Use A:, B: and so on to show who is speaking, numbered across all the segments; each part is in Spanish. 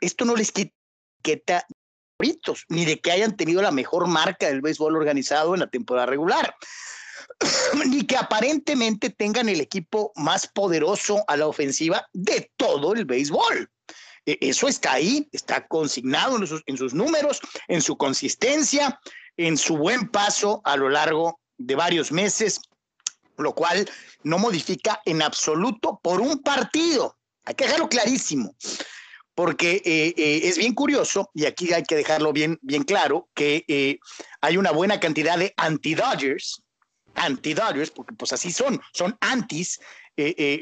A: esto no les quita ni de que hayan tenido la mejor marca del béisbol organizado en la temporada regular, ni que aparentemente tengan el equipo más poderoso a la ofensiva de todo el béisbol. E, eso está ahí, está consignado en sus, en sus números, en su consistencia, en su buen paso a lo largo de varios meses, lo cual no modifica en absoluto por un partido. Hay que dejarlo clarísimo porque eh, eh, es bien curioso, y aquí hay que dejarlo bien, bien claro, que eh, hay una buena cantidad de anti-Dodgers, anti-Dodgers, porque pues así son, son antis.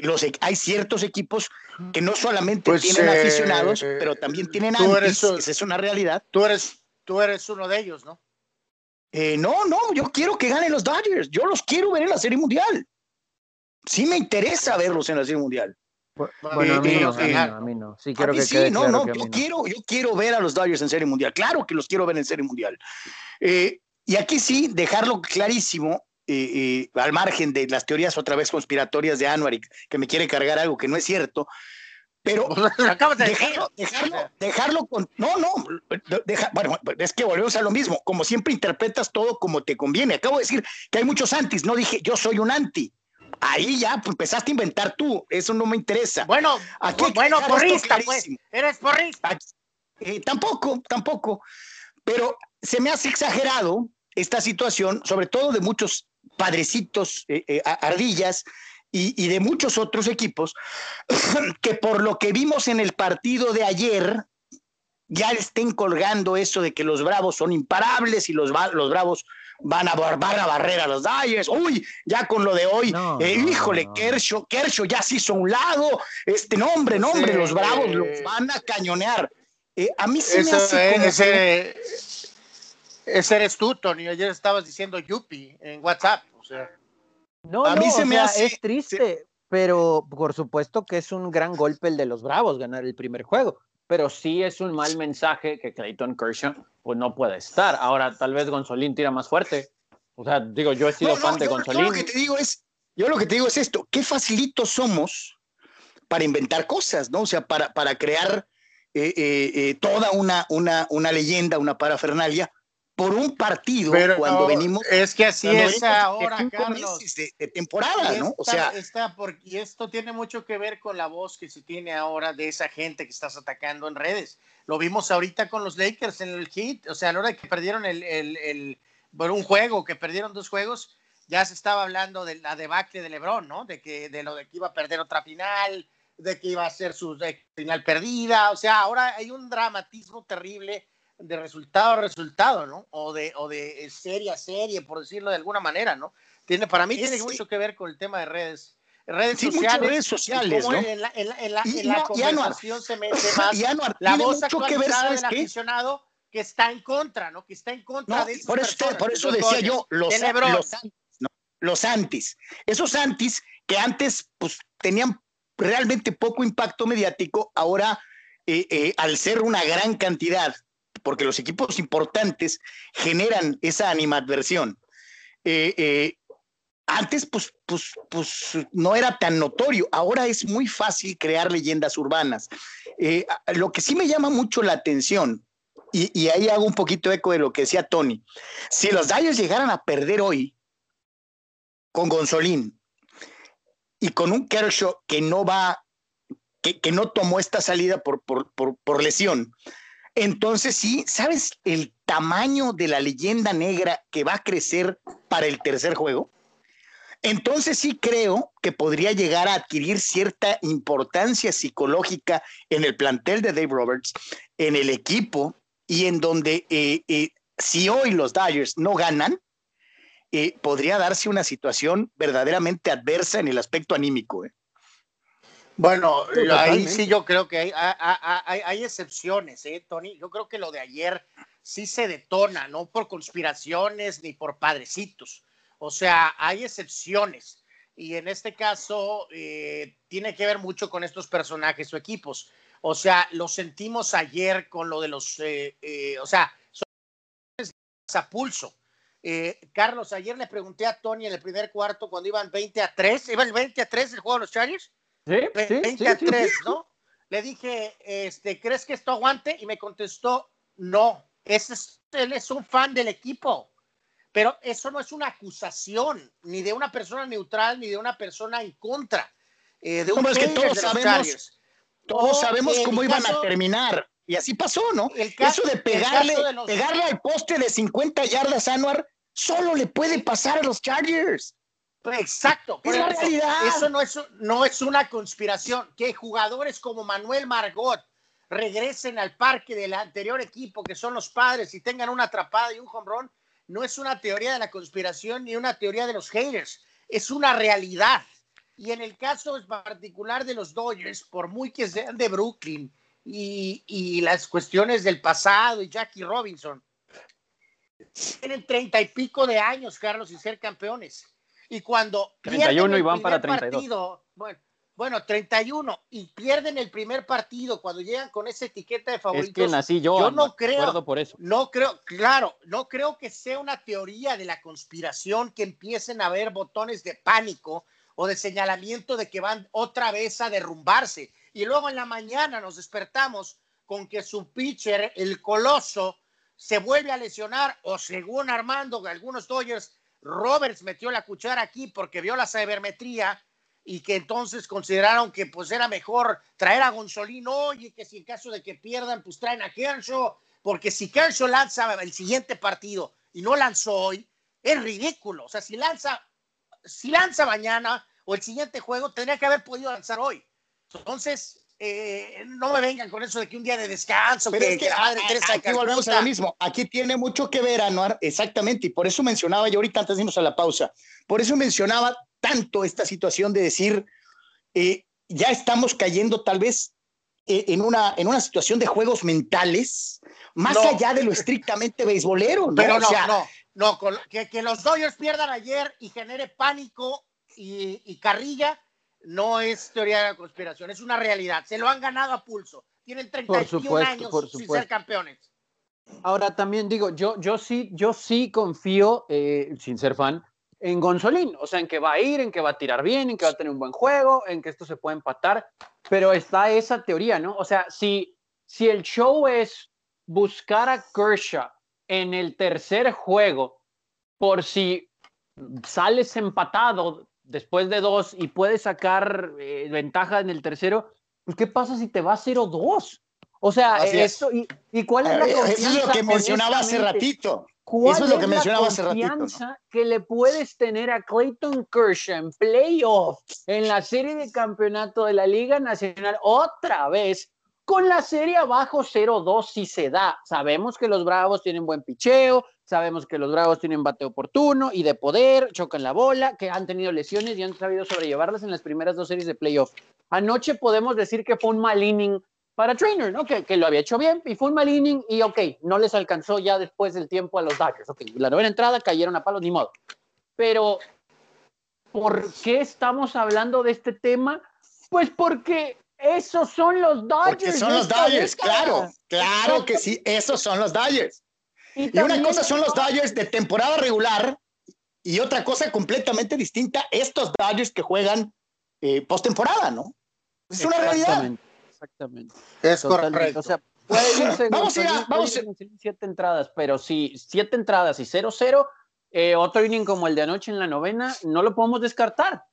A: los, e, hay ciertos equipos que no solamente
B: pues,
A: tienen aficionados, pero también tienen antis, esa es una realidad.
B: Tú eres, tú eres uno de ellos, ¿no?
A: no, no, yo quiero que ganen los Dodgers, yo los quiero ver en la Serie Mundial. Sí me interesa verlos en la Serie Mundial.
C: Bueno, a mí no, a mí no, Sí, quiero que
A: sí, no, no, yo quiero, yo quiero ver a los Dodgers en Serie Mundial. Claro que los quiero ver en Serie Mundial. Eh, y aquí sí, dejarlo clarísimo, eh, eh, al margen de las teorías otra vez conspiratorias de Anuary, que me quiere cargar algo que no es cierto, pero dejarlo, dejarlo, dejarlo, con... No, no, bueno, es que volvemos a lo mismo, como siempre interpretas todo como te conviene. Acabo de decir que hay muchos antis, no dije yo soy un anti. Ahí ya pues, empezaste a inventar tú, eso no me interesa.
B: Bueno, bueno, porrista, pues, eres porrista.
A: Eh, tampoco, tampoco. Pero se me hace exagerado esta situación, sobre todo de muchos padrecitos eh, eh, ardillas y, y, de muchos otros equipos, que por lo que vimos en el partido de ayer, ya estén colgando eso de que los bravos son imparables y los, los bravos van a, van a barrer a los Dyers. Uy, ya con lo de hoy, eh, híjole, Kershaw, Kershaw ya se hizo a un lado. Este nombre, nombre, los bravos los van a cañonear. Eh, a mí sí me hace
B: ese, ese, eres tú, Tony. Ayer estabas diciendo Yupi en WhatsApp. O sea.
C: No, a mí se me hace. Es triste, pero por supuesto que es un gran golpe el de los Bravos ganar el primer juego pero sí es un mal mensaje que Clayton Kershaw pues no puede estar. Ahora, tal vez Gonzolín tira más fuerte. O sea, digo, yo he sido fan de Gonzolín. Yo
A: lo que te digo es, yo lo que te digo es esto, qué facilitos somos para inventar cosas, ¿no? O sea, para, para crear eh, eh, eh, toda una, una, una leyenda, una parafernalia, por un partido cuando venimos.
B: Es que así es ahora, Carlos.
A: De, temporada, ¿no? O sea.
B: porque, y esto tiene mucho que ver con la voz que se tiene ahora de esa gente que estás atacando en redes. Lo vimos ahorita con los Lakers en el hit. O sea, a la hora de que perdieron el, el, el por un juego, que perdieron dos juegos, ya se estaba hablando de la debacle de LeBron, ¿no? De que de lo de que iba a perder otra final, de que iba a ser su final perdida. O sea, ahora hay un dramatismo terrible de resultado a resultado, ¿no? O de, o de serie a serie, por decirlo de alguna manera, ¿no? Tiene, para mí tiene mucho que ver con el tema de redes. Redes sociales,
A: redes sociales, ¿no?
B: En la, en la, en la, conversación se mete más la voz actualizada del aficionado que está en contra, ¿no? Que está en contra de
A: por eso, por eso decía yo, los, los, los antis. Esos antis que antes pues tenían realmente poco impacto mediático, ahora eh, eh, al ser una gran cantidad porque los equipos importantes generan esa animadversión. Eh, eh, antes, pues, pues, pues, no era tan notorio. Ahora es muy fácil crear leyendas urbanas. Eh, lo que sí me llama mucho la atención, y, ahí hago un poquito eco de lo que decía Tony, si los Dodgers llegaran a perder hoy con Gonzolín y con un Kershaw que no va, que, que no tomó esta salida por, por, por, por lesión, entonces sí, ¿sabes el tamaño de la leyenda negra que va a crecer para el tercer juego? Entonces sí creo que podría llegar a adquirir cierta importancia psicológica en el plantel de Dave Roberts, en el equipo y en donde eh, eh, si hoy los Dodgers no ganan, eh, podría darse una situación verdaderamente adversa en el aspecto anímico.
B: Bueno, ahí sí yo creo que hay, hay, excepciones, ¿eh, Tony? Yo creo que lo de ayer sí se detona, no por conspiraciones ni por padrecitos. O sea, hay excepciones. Y en este caso eh, tiene que ver mucho con estos personajes o equipos. O sea, lo sentimos ayer con lo de los, eh, eh, o sea, a pulso. Carlos, ayer le pregunté a Tony en el primer cuarto cuando iban 20 a 3, ¿iban 20 a 3 el juego de los Chargers?
C: Sí,
B: 20 a 3, ¿no? le dije, este, ¿crees que esto aguante? Y me contestó, no, ese es, él es un fan del equipo. Pero eso no es una acusación, ni de una persona neutral, ni de una persona en contra.
A: Eh, de un es que todos sabemos, todos sabemos cómo iban a terminar. Y así pasó, ¿no? El Eso de pegarle, pegarle al poste de 50 yardas Anuar solo le puede pasar a los Chargers.
B: Exacto.
A: Es la realidad.
B: Eso no es, no es una conspiración. Que jugadores como Manuel Margot regresen al parque del anterior equipo, que son los padres, y tengan una atrapada y un home run, no es una teoría de la conspiración ni una teoría de los haters. Es una realidad. Y en el caso particular de los Dodgers, por muy que sean de Brooklyn y, y las cuestiones del pasado y Jackie Robinson, tienen treinta y pico de años, Carlos, sin ser campeones. Y cuando
C: 31 y van para 32. Partido,
B: bueno, bueno, 31 y pierden el primer partido cuando llegan con esa etiqueta de favoritos.
C: Es que nací yo,
B: yo no creo,
C: por eso.
B: No creo, claro, no creo que sea una teoría de la conspiración que empiecen a haber botones de pánico o de señalamiento de que van otra vez a derrumbarse. Y luego en la mañana nos despertamos con que su pitcher, el coloso, se vuelve a lesionar o según Armando, algunos Dodgers, Roberts metió la cuchara aquí porque vio la sabermetría y que entonces consideraron que pues era mejor traer a Gonzolino y que si en caso de que pierdan pues traen a Kershaw, porque si Kershaw lanza el siguiente partido y no lanzó hoy, es ridículo. O sea, si lanza, si lanza mañana o el siguiente juego, tendría que haber podido lanzar hoy. Entonces, eh, no me vengan con eso de que un día de descanso,
A: Pero que, aquí volvemos a lo mismo. Aquí tiene mucho que ver, Anuar, exactamente, y por eso mencionaba yo ahorita antes de irnos a la pausa, por eso mencionaba tanto esta situación de decir, eh, ya estamos cayendo tal vez eh, en, una, en una situación de juegos mentales, más allá de lo estrictamente beisbolero. ¿no?
B: Pero no, no, no, que, que, los Dodgers pierdan ayer y genere pánico y, y carrilla no es teoría de la conspiración, es una realidad. Se lo han ganado a pulso. Tienen 31 años sin ser campeones.
C: Ahora también digo, yo, yo sí, yo sí confío, eh, sin ser fan, en Gonzolín, o sea, en que va a ir, en que va a tirar bien, en que va a tener un buen juego, en que esto se puede empatar, pero está esa teoría, ¿no? O sea, si, si el show es buscar a Kershaw en el tercer juego, por si sales empatado después de dos y puedes sacar eh, ventaja en el tercero, pues ¿qué pasa si te va 0-2? O sea, eso, y, y, cuál es la confianza?
A: Eso es lo que mencionaba hace ratito. Eso es lo que mencionaba hace ratito.
C: que le puedes tener a Clayton Kershaw en playoff, en la serie de campeonato de la Liga Nacional, otra vez, con la serie abajo 0-2 si se da. Sabemos que los Bravos tienen buen picheo, sabemos que los Bravos tienen bate oportuno y de poder, chocan la bola, que han tenido lesiones y han sabido sobrellevarlas en las primeras dos series de playoff. Anoche podemos decir que fue un mal inning para Trainer, ¿no? Que, que, lo había hecho bien y fue un mal inning y ok, no les alcanzó ya después del tiempo a los Dodgers. Ok, la novena entrada cayeron a palos, ni modo. Pero, ¿por qué estamos hablando de este tema? Pues porque esos son los Dodgers. Porque
A: son los Dodgers, claro, claro que sí, esos son los Dodgers. Y, una cosa son los Dodgers de temporada regular y otra cosa completamente distinta, estos Dodgers que juegan eh, postemporada, ¿no? Es una realidad.
C: Exactamente.
B: Es correcto.
C: O sea, puede irse vamos a vamos a siete entradas, pero si siete entradas y 0-0, eh, otro inning como el de anoche en la novena, no lo podemos descartar.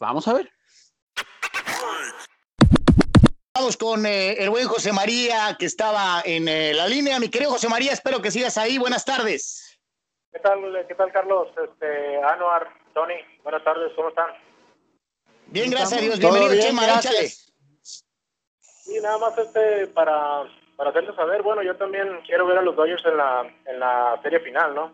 C: Vamos a ver.
A: Vamos con eh, el buen José María, que estaba en eh, la línea. Mi querido José María, espero que sigas ahí. Buenas tardes.
D: ¿Qué tal, qué tal Carlos? Este, Anuar, Tony, buenas tardes, ¿cómo están?
A: Bien, gracias a Dios. Bienvenido, Chema, échale.
D: Y nada más este para, para hacerles saber, bueno, yo también quiero ver a los Dodgers en la, en la serie final, ¿no?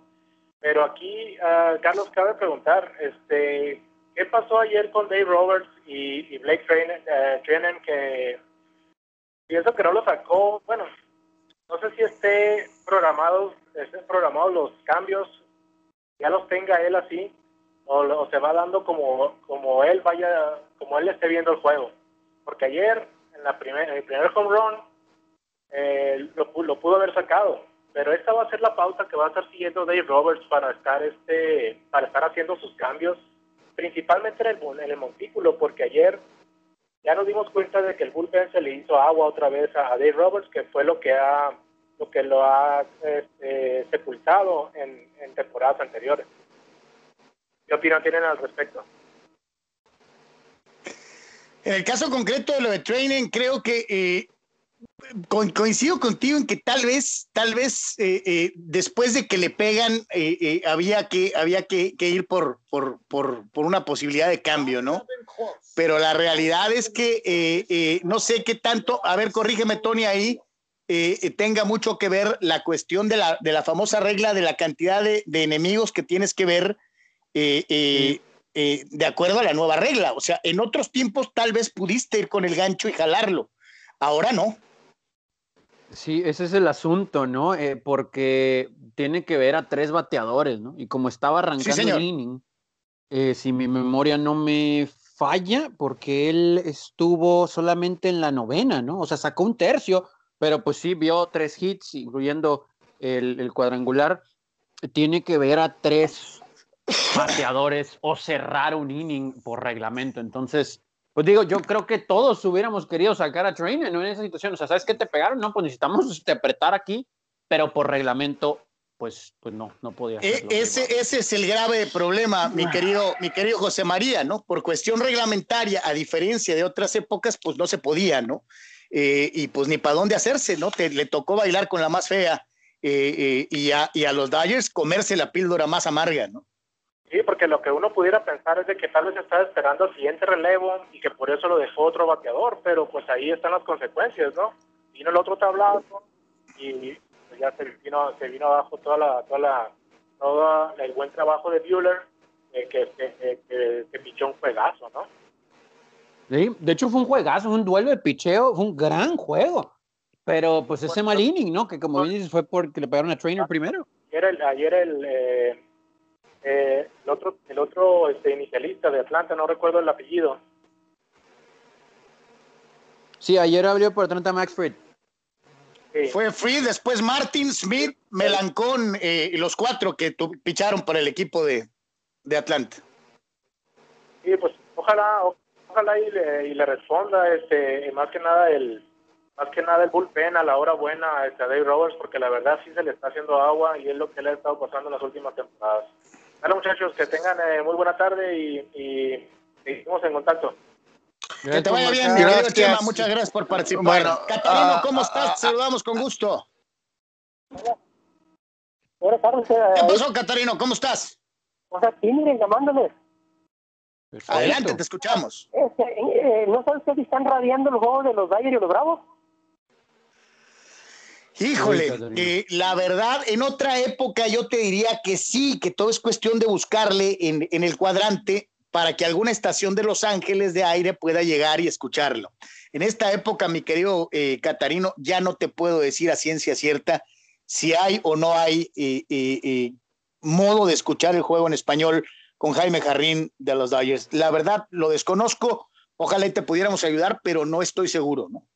D: Pero aquí, uh, Carlos, cabe preguntar, este, ¿qué pasó ayer con Dave Roberts y, Blake Trinan, uh, que pienso que no lo sacó, bueno, no sé si esté programado, estén programados los cambios, ya los tenga él así, o, o se va dando como, como él vaya, como él esté viendo el juego. Porque ayer en, la primer, el primer home run eh, lo, lo, pudo haber sacado. Pero esta va a ser la pauta que va a estar siguiendo Dave Roberts para estar este para estar haciendo sus cambios, principalmente en el, en el montículo, porque ayer ya nos dimos cuenta de que el bullpen se le hizo agua otra vez a, Dave Roberts, que fue lo que ha lo que lo ha este, sepultado en, temporadas anteriores. ¿Qué opinión tienen al respecto?
A: En el caso concreto de lo de training, creo que eh, coincido contigo en que tal vez, tal vez eh, eh, después de que le pegan, eh, había, que, había que, ir por, por, por, por, una posibilidad de cambio, ¿no? Pero la realidad es que no sé qué tanto, a ver, corrígeme Tony ahí, tenga mucho que ver la cuestión de la, de la famosa regla de la cantidad de, de enemigos que tienes que ver de acuerdo a la nueva regla. O sea, en otros tiempos tal vez pudiste ir con el gancho y jalarlo, ahora no.
C: Sí, ese es el asunto, ¿no? Eh, porque tiene que ver a tres bateadores, ¿no? Y como estaba arrancando el inning, eh, si mi memoria no me falla, porque él estuvo solamente en la novena, ¿no? O sea, sacó un tercio, pero pues sí vio tres hits, incluyendo el, el cuadrangular. Tiene que ver a tres bateadores o cerrar un inning por reglamento. Entonces, pues digo, yo creo que todos hubiéramos querido sacar a Trainer ¿no? en esa situación. O sea, ¿sabes qué te pegaron? No, pues necesitamos interpretar aquí, pero por reglamento, pues, pues no, no podía
A: ser. ese, ese es el grave problema, mi querido, mi querido José María, ¿no? Por cuestión reglamentaria, a diferencia de otras épocas, pues no se podía, ¿no? Eh, y pues ni para dónde hacerse, ¿no? Te, le tocó bailar con la más fea eh, eh, y, a, y a los Dodgers comerse la píldora más amarga, ¿no?
D: Sí, porque lo que uno pudiera pensar es de que tal vez estaba esperando el siguiente relevo y que por eso lo dejó otro bateador, pero pues ahí están las consecuencias, ¿no? Vino el otro tablado y pues, ya se vino, se vino abajo toda la, toda la, todo el buen trabajo de Bueller, eh, que, que, que, pichó un juegazo, ¿no?
C: Sí, de hecho fue un juegazo, un duelo de picheo, fue un gran juego. Pero pues ese mal inning, ¿no? Que como bien dices fue porque le pegaron a Trainer primero.
D: Ayer el, ayer el eh, eh, el otro, el otro este, inicialista de Atlanta, no recuerdo el apellido.
C: Sí, ayer abrió por Atlanta Max Fried.
A: Fue Fried, después Martin, Smith, Melancón eh, y los cuatro que picharon por el equipo de, de Atlanta.
D: Sí, pues ojalá, ojalá y le, y le responda, este, más que nada el, más que nada el bullpen a la hora buena este, a Dave Roberts, porque la verdad sí se le está haciendo agua y es lo que le ha estado pasando en las últimas temporadas. Bueno, muchachos, que tengan eh, muy buena tarde y, seguimos en contacto.
A: Que te vaya bien, mi querido Chema. Muchas gracias por participar. Bueno, Catarino, ah, ¿cómo estás? Ah, saludamos con gusto.
E: Buenas tardes.
A: ¿Qué pasó, Catarino? ¿Cómo estás?
E: Pues aquí, miren, llamándole.
A: Adelante, te escuchamos.
E: Este, eh, ¿No sabes si están radiando los juegos de los Dodgers y los Bravos?
A: Híjole, eh, la verdad, en otra época yo te diría que sí, que todo es cuestión de buscarle en, el cuadrante para que alguna estación de Los Ángeles de aire pueda llegar y escucharlo. En esta época, mi querido eh, Catarino, ya no te puedo decir a ciencia cierta si hay o no hay eh, modo de escuchar el juego en español con Jaime Jarrín de los Dodgers. La verdad, lo desconozco. Ojalá te pudiéramos ayudar, pero no estoy seguro, ¿no?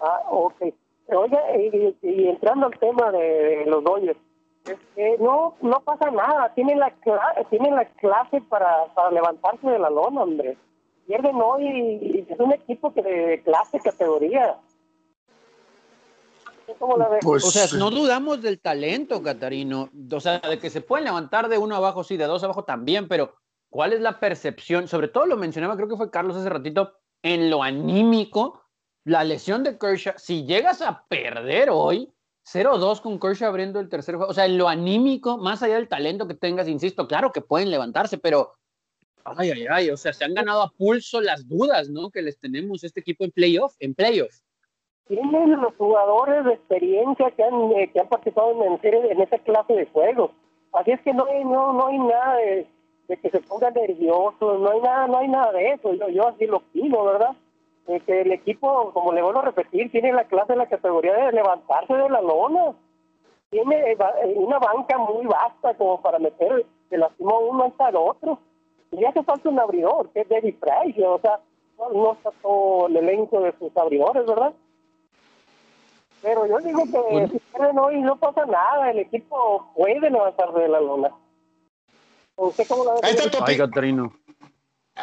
E: Ah, ok. Oye, y, entrando al tema de, los Dodgers, no no pasa nada, tienen la tienen la clase para, para levantarse de la lona, hombre. Pierden hoy y, es un equipo que de clase, categoría.
C: Pues, o sea, no dudamos del talento, Catarino. O sea, de que se pueden levantar de uno abajo, sí, de dos abajo también, pero ¿cuál es la percepción? Sobre todo lo mencionaba, creo que fue Carlos hace ratito, en lo anímico la lesión de Kershaw, si llegas a perder hoy, 0-2 con Kershaw abriendo el tercer juego, o sea, en lo anímico, más allá del talento que tengas, insisto, claro que pueden levantarse, pero ay, ay, ay, o sea, se han ganado a pulso las dudas, ¿no? Que les tenemos este equipo en playoff, en playoff.
E: Tienen los jugadores de experiencia que han, eh, que han participado en, en esa clase de juegos. Así es que no hay, no, no hay nada de, que se pongan nerviosos, no hay nada, no hay nada de eso. Yo, yo así lo opino, ¿verdad? Que el equipo, como le vuelvo a repetir, tiene la clase, la categoría de levantarse de la lona. Tiene eh, eh, una banca muy vasta como para meter de lastimó uno hasta el otro. Y hace falta un abridor, que es David Price, o sea, no, está todo el elenco de sus abridores, ¿verdad? Pero yo digo que si quieren hoy no pasa nada, el equipo puede levantarse de la lona.
A: ¿Usted cómo la ve? Ahí está tu,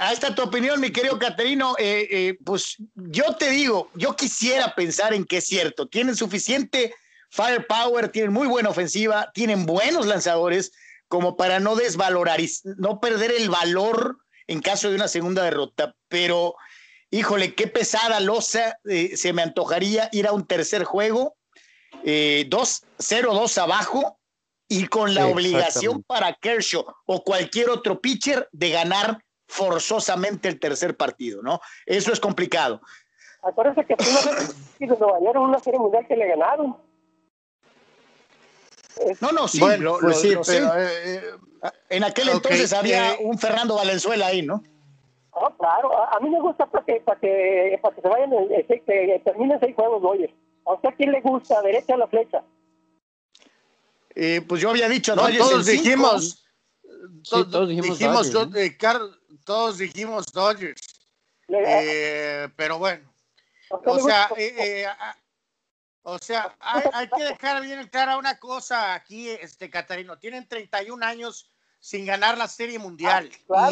A: ahí está tu opinión, mi querido Caterino. Eh, eh, pues yo te digo, yo quisiera pensar en que es cierto. Tienen suficiente firepower, tienen muy buena ofensiva, tienen buenos lanzadores como para no desvalorar y no perder el valor en caso de una segunda derrota. Pero, híjole, qué pesada losa. Eh, se me antojaría ir a un tercer juego, 2-0-2 abajo y con la obligación para Kershaw o cualquier otro pitcher de ganar forzosamente el tercer partido, ¿no? Eso es complicado.
E: Acuérdense que de Nueva York una serie mundial que le ganaron.
A: No, no, sí, bueno, pues sí, pero, eh, eh, en aquel entonces había eh, un Fernando Valenzuela ahí, ¿no?
E: Oh, claro, a, mí me gusta para que, para que, para que se vayan, que terminen seis juegos, oye. ¿A usted quién le gusta? ¿Derecha o la flecha?
A: Eh, pues yo había dicho,
B: no, todos dijimos, todos dijimos, Dodgers, eh, todos dijimos Dodgers. Eh, pero bueno, o sea, o sea, hay, que dejar bien clara una cosa aquí, este Catarino. Tienen 31 años sin ganar la Serie Mundial. Ah,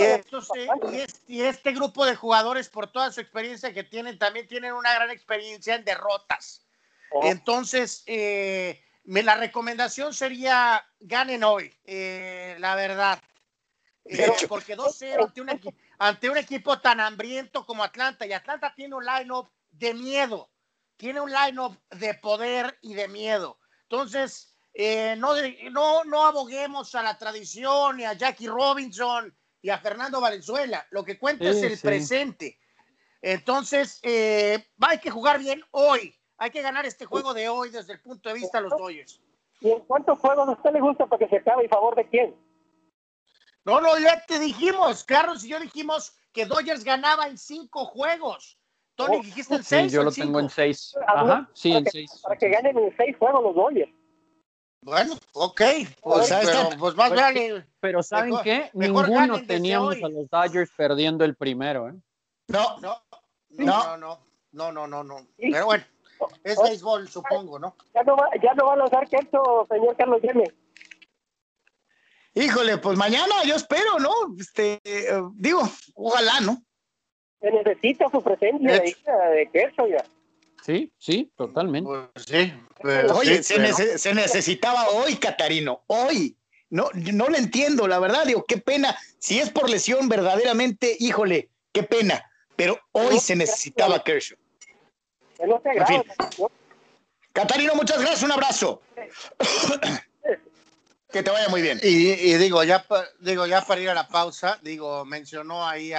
B: y, y, este grupo de jugadores, por toda su experiencia que tienen, también tienen una gran experiencia en derrotas. Oh. Entonces, eh, la recomendación sería ganen hoy, eh, la verdad. Eh, porque 2-0 ante, un ante un equipo tan hambriento como Atlanta, y Atlanta tiene un line-up de miedo, tiene un line-up de poder y de miedo. Entonces, eh, no, no, no aboguemos a la tradición y a Jackie Robinson y a Fernando Valenzuela. Lo que cuenta es el presente. Entonces, hay que jugar bien hoy. Hay que ganar este juego de hoy desde el punto de vista de los Dodgers.
E: ¿Y en cuántos juegos a usted le gusta para que se acabe y favor de quién?
B: No, no, ya te dijimos, Carlos y yo dijimos que Dodgers ganaba en cinco juegos. Tony, oh, dijiste en seis.
C: Sí, yo lo tengo en seis. Ajá, sí, en seis.
E: Para que ganen en seis juegos los Dodgers.
B: Bueno, ok. Pues, pero, pues más pues, vale.
C: Pero ¿saben qué? Ninguno teníamos a los Dodgers perdiendo el primero, ¿eh?
B: No, no, no, no, no, no, no, no. Pero bueno. Es béisbol, supongo, ¿no?
E: Ya no va, ya no va a lanzar queso, señor Carlos Yeme.
A: Híjole, pues mañana yo espero, ¿no? Este, digo, ojalá, ¿no?
E: Se necesita su presencia de, de queso ya.
C: Sí, sí, totalmente.
B: Pues sí,
A: Oye, se, se, necesitaba hoy, Catarino, hoy. No, no lo entiendo, la verdad, digo, qué pena. Si es por lesión, verdaderamente, híjole, qué pena. Pero hoy se necesitaba Kershaw. Catarino, muchas gracias, un abrazo. que te vaya muy bien.
B: Y, digo, ya, digo, ya para ir a la pausa, digo, mencionó ahí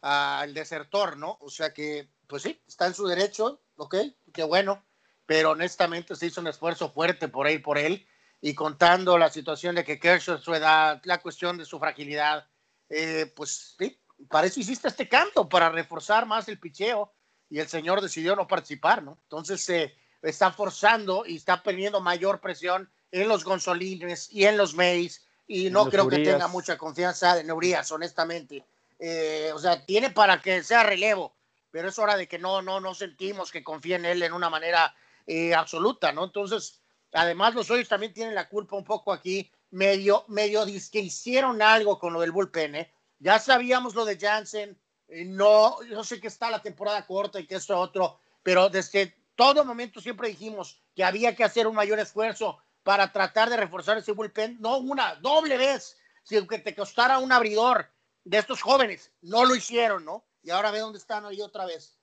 B: al desertor, ¿no? O sea que, pues sí, está en su derecho, ok, qué bueno, pero honestamente se hizo un esfuerzo fuerte por ir por él y contando la situación de que Kershaw, su edad, la cuestión de su fragilidad, eh, pues sí, para eso hiciste este canto, para reforzar más el picheo y el señor decidió no participar, ¿no? Entonces se está forzando y está poniendo mayor presión en los Gonzolines y en los Mays y no creo que tenga mucha confianza de Neurías, honestamente. Eh, o sea, tiene para que sea relevo, pero es hora de que no, no, no sentimos que confíe en él en una manera eh, absoluta, ¿no? Entonces, además los hoyos también tienen la culpa un poco aquí, medio, medio que hicieron algo con lo del bullpen, ¿eh? Ya sabíamos lo de Jansen, no, yo sé que está la temporada corta y que esto otro, pero desde todo momento siempre dijimos que había que hacer un mayor esfuerzo para tratar de reforzar ese bullpen, no una, doble vez, si que te costara un abridor de estos jóvenes, no lo hicieron, ¿no? Y ahora ve dónde están ahí otra vez.